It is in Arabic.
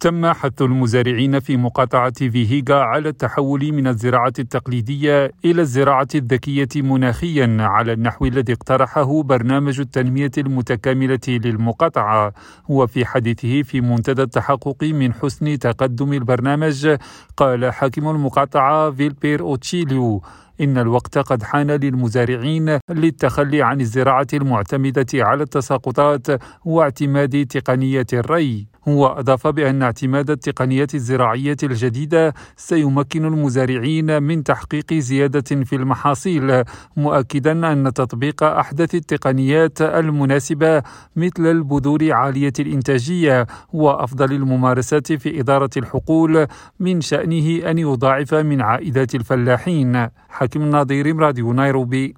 تم حث المزارعين في مقاطعة فيهيغا على التحول من الزراعة التقليدية إلى الزراعة الذكية مناخيا على النحو الذي اقترحه برنامج التنمية المتكاملة للمقاطعة. وفي حديثه في منتدى التحقق من حسن تقدم البرنامج قال حاكم المقاطعة فيلبير أوتشيليو إن الوقت قد حان للمزارعين للتخلي عن الزراعة المعتمدة على التساقطات واعتماد تقنية الري. هو أضاف بأن اعتماد التقنيات الزراعية الجديدة سيمكن المزارعين من تحقيق زيادة في المحاصيل مؤكدا أن تطبيق أحدث التقنيات المناسبة مثل البذور عالية الإنتاجية وأفضل الممارسات في إدارة الحقول من شأنه أن يضاعف من عائدات الفلاحين. حكيم الناظر راديو نيروبي